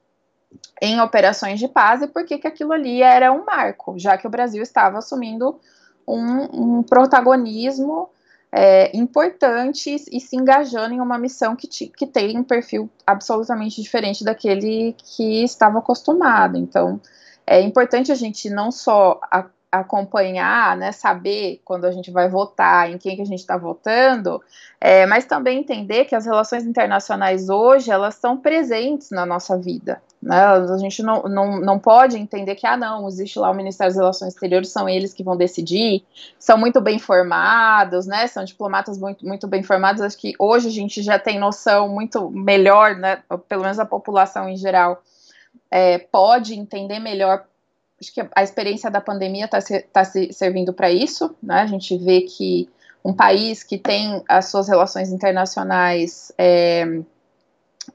em operações de paz e por que aquilo ali era um marco, já que o Brasil estava assumindo um, um protagonismo é, importantes e se engajando em uma missão que, que tem um perfil absolutamente diferente daquele que estava acostumado. Então, é importante a gente não só a, acompanhar, né, saber quando a gente vai votar, em quem que a gente está votando, é, mas também entender que as relações internacionais hoje, elas estão presentes na nossa vida, né, a gente não, não, não pode entender que, ah, não, existe lá o Ministério das Relações Exteriores, são eles que vão decidir, são muito bem formados, né, são diplomatas muito, muito bem formados, acho que hoje a gente já tem noção muito melhor, né, pelo menos a população em geral, é, pode entender melhor acho que a experiência da pandemia está tá se servindo para isso, né? A gente vê que um país que tem as suas relações internacionais é,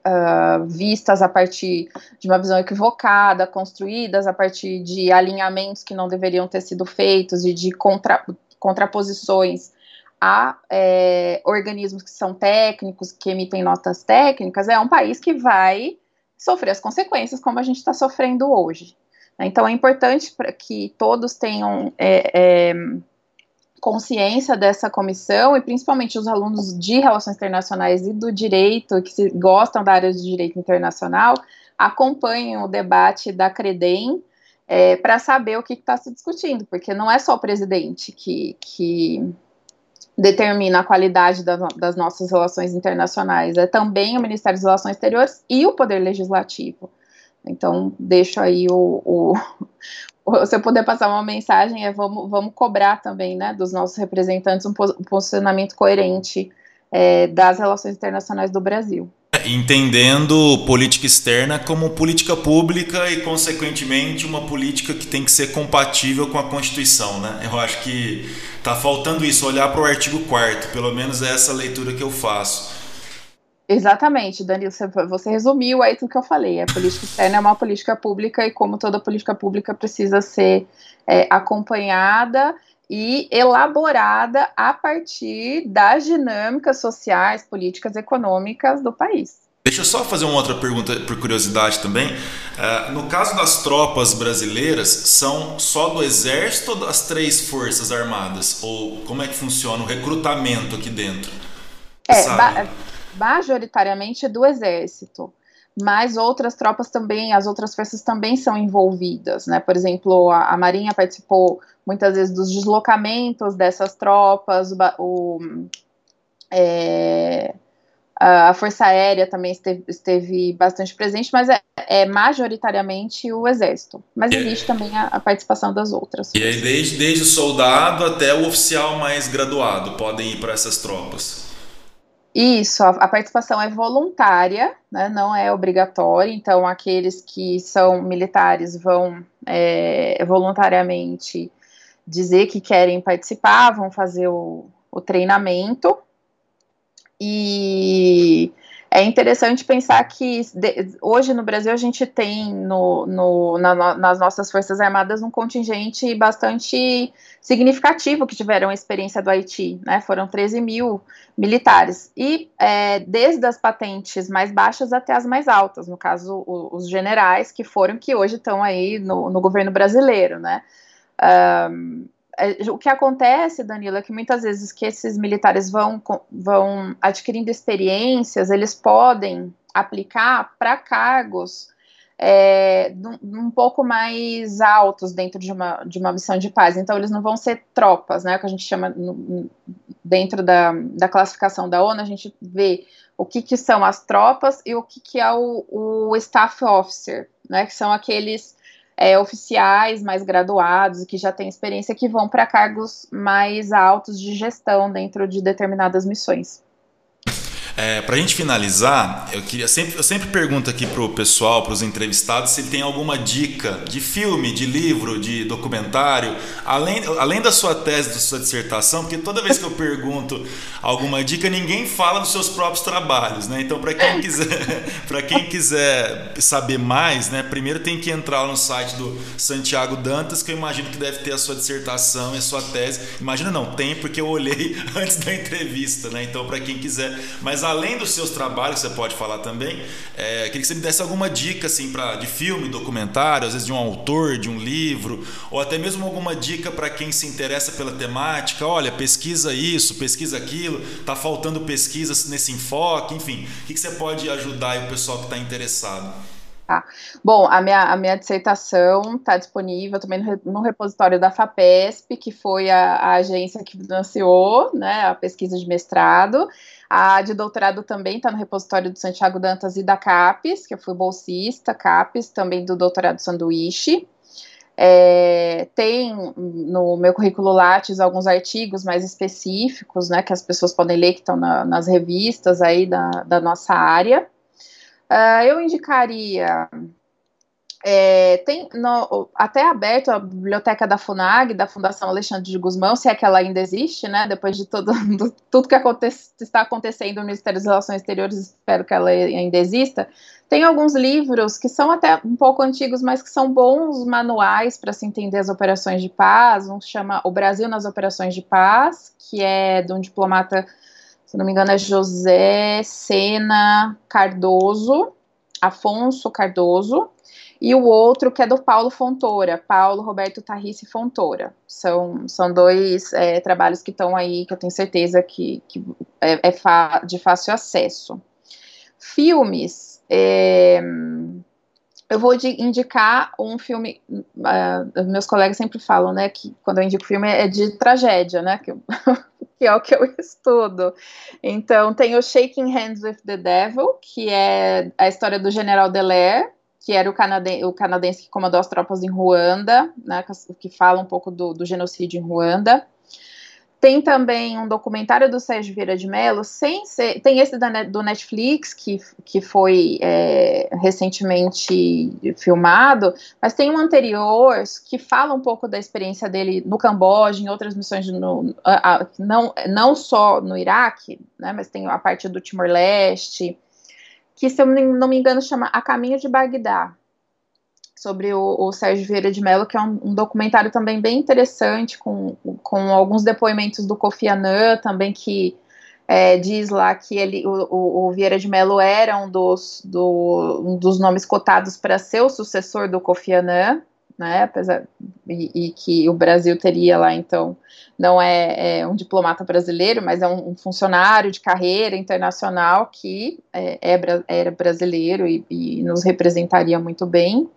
uh, vistas a partir de uma visão equivocada, construídas a partir de alinhamentos que não deveriam ter sido feitos e de contra, contraposições a é, organismos que são técnicos, que emitem notas técnicas, é um país que vai sofrer as consequências como a gente está sofrendo hoje. Então é importante para que todos tenham é, é, consciência dessa comissão e principalmente os alunos de relações internacionais e do direito que se, gostam da área de direito internacional acompanhem o debate da Credem é, para saber o que está se discutindo, porque não é só o presidente que, que determina a qualidade da, das nossas relações internacionais, é também o Ministério das Relações Exteriores e o Poder Legislativo. Então, deixo aí o, o, se eu puder passar uma mensagem, é vamos, vamos cobrar também, né, dos nossos representantes um, posicionamento coerente é, das relações internacionais do Brasil. Entendendo política externa como política pública e, consequentemente, uma política que tem que ser compatível com a Constituição, né? Eu acho que está faltando isso, olhar para o artigo 4 pelo menos é essa leitura que eu faço Exatamente, Danilo, você, você, resumiu aí tudo que eu falei. A política externa é uma política pública e, como toda política pública, precisa ser é, acompanhada e elaborada a partir das dinâmicas sociais, políticas, econômicas do país. Deixa eu só fazer uma outra pergunta por curiosidade também. Uh, no caso das tropas brasileiras, são só do Exército ou das três Forças Armadas? Ou como é que funciona o recrutamento aqui dentro? É, majoritariamente do exército, mas outras tropas também, as outras forças também são envolvidas, né? Por exemplo, a, a Marinha participou muitas vezes dos deslocamentos dessas tropas, o, é, a Força Aérea também esteve, esteve bastante presente, mas é, é, majoritariamente o Exército. Mas é. existe também a, a, participação das outras. E aí, desde, desde o soldado até o oficial mais graduado podem ir para essas tropas. Isso, a, a, participação é voluntária, né, não é obrigatória, então aqueles que são militares vão é, voluntariamente dizer que querem participar, vão fazer o, o treinamento. E é interessante pensar que de, hoje no Brasil a gente tem no, no, na, nas nossas Forças Armadas um contingente bastante significativo que tiveram a experiência do Haiti, né? Foram 13 mil militares. E é, desde as patentes mais baixas até as mais altas, no caso, o, os generais que foram, que hoje estão aí no, no governo brasileiro, né? Um, o que acontece, Danilo, é que muitas vezes que esses militares vão, vão adquirindo experiências, eles podem aplicar para cargos é, um pouco mais altos dentro de uma, de uma missão de paz. Então, eles não vão ser tropas, né? O que a gente chama no, dentro da, da classificação da ONU, a gente vê o que, que são as tropas e o que, que é o, o staff officer, né? Que são aqueles é, oficiais mais graduados que já têm experiência que vão para cargos mais altos de gestão dentro de determinadas missões. É, para a gente finalizar, eu queria sempre, eu sempre pergunto aqui pro pessoal, para os entrevistados, se tem alguma dica de filme, de livro, de documentário, além, além da sua tese, da sua dissertação, porque toda vez que eu pergunto alguma dica, ninguém fala dos seus próprios trabalhos, né? Então, para quem quiser, para quem quiser saber mais, né, primeiro tem que entrar no site do Santiago Dantas, que eu imagino que deve ter a sua dissertação e a sua tese. Imagina não, tem porque eu olhei antes da entrevista, né? Então, para quem quiser, mas além dos seus trabalhos, você pode falar também, é, queria que você me desse alguma dica assim, pra, de filme, documentário, às vezes de um autor, de um livro, ou até mesmo alguma dica para quem se interessa pela temática. Olha, pesquisa isso, pesquisa aquilo, tá faltando pesquisas nesse enfoque, enfim. O que, que você pode ajudar o pessoal que está interessado? Tá. Bom, a minha, a minha dissertação está disponível também no, no, repositório da FAPESP, que foi a, a, agência que financiou né, a pesquisa de mestrado. A de doutorado também está no repositório do Santiago Dantas e da CAPES, que eu fui bolsista, CAPES, também do doutorado sanduíche. É, tem no meu currículo Lattes alguns artigos mais específicos, né, que as pessoas podem ler, que estão na, nas revistas aí da, da nossa área. Uh, eu indicaria. É, tem no, até aberto a biblioteca da FUNAG, da Fundação Alexandre de Guzmão, se é que ela ainda existe, né? Depois de tudo, do, tudo que está acontecendo no Ministério das Relações Exteriores, espero que ela ainda exista. Tem alguns livros que são até um pouco antigos, mas que são bons manuais para se entender as operações de paz. Um chama O Brasil nas Operações de Paz, que é de um diplomata se não me engano, é José Sena Cardoso, Afonso Cardoso, e o outro que é do Paulo Fontoura, Paulo Roberto Tarrice Fontoura. São, são dois é, trabalhos que estão aí, que eu tenho certeza que, que é, é de fácil acesso. Filmes, é, eu vou indicar um filme. Uh, meus colegas sempre falam, né, que quando eu indico filme é de tragédia, né, que, que é o que eu estudo. Então, tem o Shaking Hands with the Devil, que é a história do General Delaire, que era o, o canadense que comandou as tropas em Ruanda, né, que fala um pouco do, do genocídio em Ruanda. Tem também um documentário do Sérgio Vieira de Mello, sem ser, tem esse da, do Netflix, que, que foi é, recentemente filmado, mas tem um anterior que fala um pouco da experiência dele no Camboja, em outras missões, no, a, a, não, não só no Iraque, né, mas tem a parte do Timor-Leste, que, se eu não me engano, chama A Caminho de Bagdá sobre o, o, Sérgio Vieira de Mello, que é um, um, documentário também bem interessante, com, com alguns depoimentos do Kofi Annan também, que é, diz lá que ele, o, o Vieira de Mello era um dos, do, um dos nomes cotados para ser o sucessor do Kofi Annan, né, apesar, e, e, que o Brasil teria lá, então, não é, é um diplomata brasileiro, mas é um, um, funcionário de carreira internacional que é, é era brasileiro e, e nos representaria muito bem.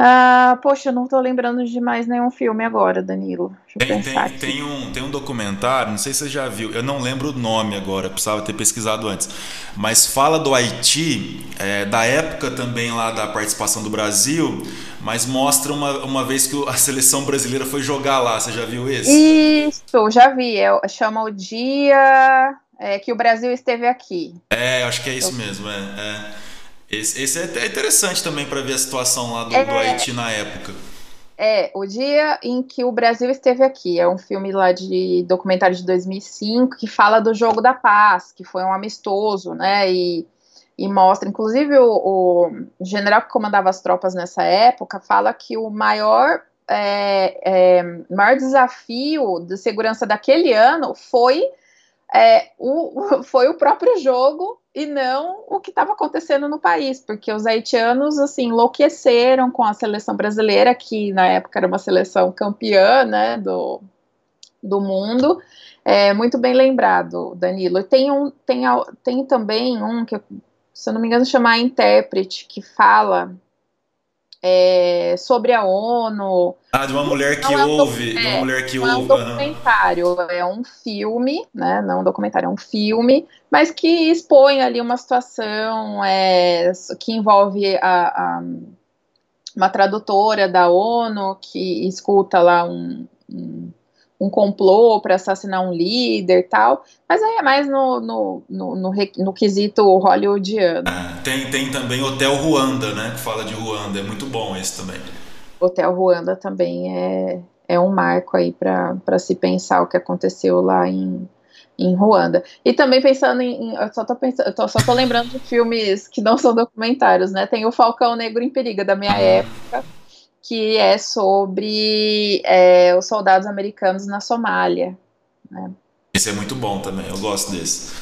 Ah, poxa, eu não tô lembrando de mais nenhum filme agora, Danilo. Tem, tem, tem, um, tem um documentário, não sei se você já viu, eu não lembro o nome agora, precisava ter pesquisado antes, mas fala do Haiti, é, da época também lá da participação do Brasil, mas mostra uma, uma vez que a seleção brasileira foi jogar lá, você já viu esse? Isso, já vi, é, chama o dia é, que o Brasil esteve aqui. É, acho que é isso mesmo, é. é. Esse, esse é interessante também para ver a situação lá do, é, do, Haiti na época. É, o dia em que o Brasil esteve aqui. É um filme lá de documentário de 2005 que fala do jogo da paz, que foi um amistoso, né? E, e mostra, inclusive, o, o general que comandava as tropas nessa época fala que o maior é, é, maior desafio de segurança daquele ano foi é, o, foi o próprio jogo e não o que estava acontecendo no país, porque os haitianos assim enlouqueceram com a seleção brasileira, que na época era uma seleção campeã né, do, do mundo. É, muito bem lembrado, Danilo. Tem, um, tem, tem também um que, se eu não me engano, chama a Intérprete, que fala é, sobre a ONU. Ah, de uma mulher que é um ouve, de uma é, mulher que não ouve. É um documentário, é um filme, né? Não um documentário, é um filme, mas que expõe ali uma situação é, que envolve a, a, uma tradutora da ONU que escuta lá um, um um complô para assassinar um líder e tal, mas aí é mais no, no, no, no, no quesito hollywoodiano. É, tem, tem também Hotel Ruanda, né, que fala de Ruanda, é muito bom esse também. Hotel Ruanda também é, é um marco aí para se pensar o que aconteceu lá em, em Ruanda. E também pensando em. Eu só tô, pensando, eu tô, só tô lembrando de filmes que não são documentários, né? Tem o Falcão Negro em Perigo, da minha época que é sobre é, os soldados americanos na Somália. Né? Esse é muito bom também, eu gosto desse.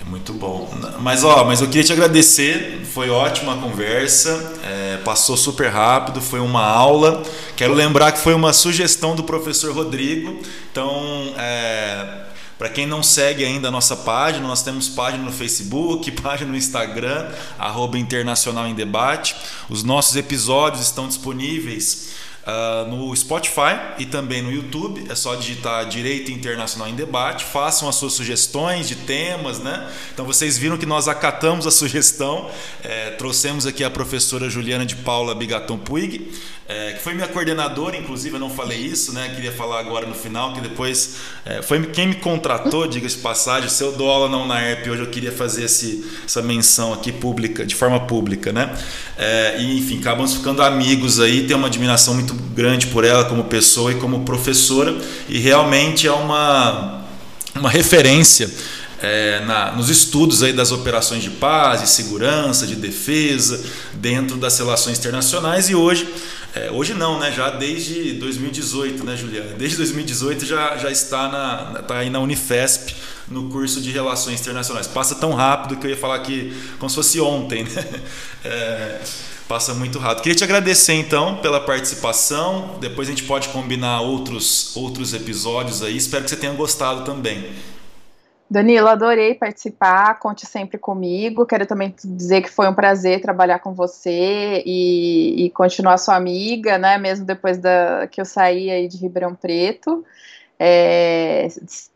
É Muito bom. Mas ó, mas eu queria te agradecer. Foi ótima a conversa. É, passou super rápido. Foi uma aula. Quero lembrar que foi uma sugestão do professor Rodrigo. Então, é, para quem não segue ainda a nossa página, nós temos página no Facebook, página no Instagram, arroba Internacional em Debate. Os nossos episódios estão disponíveis Uh, no Spotify e também no YouTube. É só digitar Direito Internacional em Debate. Façam as suas sugestões de temas, né? Então vocês viram que nós acatamos a sugestão. É, trouxemos aqui a professora Juliana de Paula Bigatão Puig é, que foi minha coordenadora, inclusive, eu não falei isso, né? Queria falar agora no final, que depois é, foi quem me contratou, diga-se passagem, se aula não na ERP hoje, eu queria fazer esse, essa menção aqui pública, de forma pública, né? É, e enfim, acabamos ficando amigos aí, tenho uma admiração muito grande por ela como pessoa e como professora, e realmente é uma, uma referência é, na, nos estudos aí das operações de paz, de segurança, de defesa, dentro das relações internacionais e hoje é, hoje não, né? Já desde 2018, né, Juliana? Desde 2018 já, já está na, tá aí na Unifesp no curso de Relações Internacionais. Passa tão rápido que eu ia falar que como se fosse ontem, né? É, passa muito rápido. Queria te agradecer então pela participação. Depois a gente pode combinar outros, outros episódios aí. Espero que você tenha gostado também. Danilo, adorei participar, conte sempre comigo. Quero também dizer que foi um prazer trabalhar com você e, e continuar sua amiga, né? Mesmo depois da, que eu saí aí de Ribeirão Preto. É,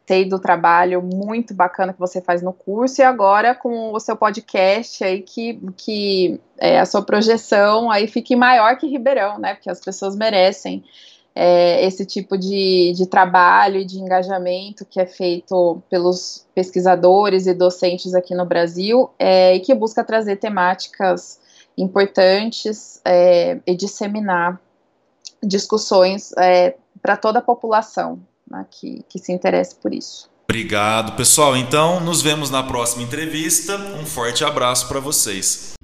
sei do trabalho muito bacana que você faz no curso e agora com o seu podcast aí que, que é, a sua projeção aí fique maior que Ribeirão, né? Porque as pessoas merecem é, esse tipo de, de trabalho e de engajamento que é feito pelos pesquisadores e docentes aqui no Brasil é, e que busca trazer temáticas importantes é, e disseminar discussões é, para toda a população né, que, que se interesse por isso. Obrigado, pessoal. Então, nos vemos na próxima entrevista. Um forte abraço para vocês.